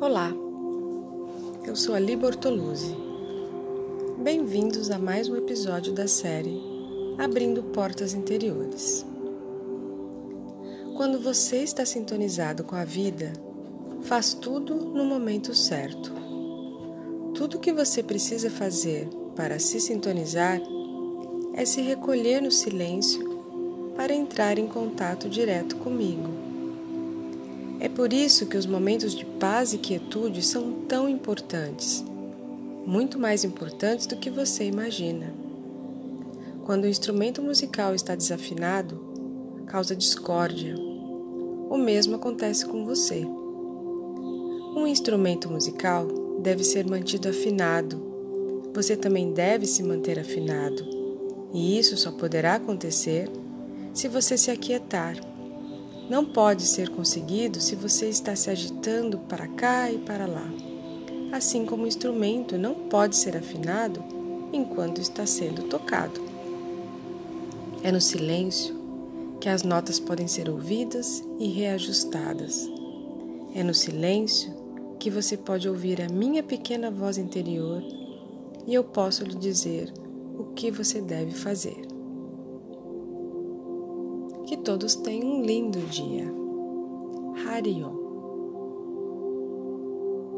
Olá, eu sou Ali Bortoluzzi. Bem-vindos a mais um episódio da série Abrindo Portas Interiores. Quando você está sintonizado com a vida, faz tudo no momento certo. Tudo que você precisa fazer para se sintonizar é se recolher no silêncio para entrar em contato direto comigo. É por isso que os momentos de paz e quietude são tão importantes, muito mais importantes do que você imagina. Quando o instrumento musical está desafinado, causa discórdia. O mesmo acontece com você. Um instrumento musical deve ser mantido afinado. Você também deve se manter afinado. E isso só poderá acontecer se você se aquietar. Não pode ser conseguido se você está se agitando para cá e para lá. Assim como o instrumento não pode ser afinado enquanto está sendo tocado. É no silêncio que as notas podem ser ouvidas e reajustadas. É no silêncio que você pode ouvir a minha pequena voz interior e eu posso lhe dizer o que você deve fazer. Que todos tenham um lindo dia. Harion.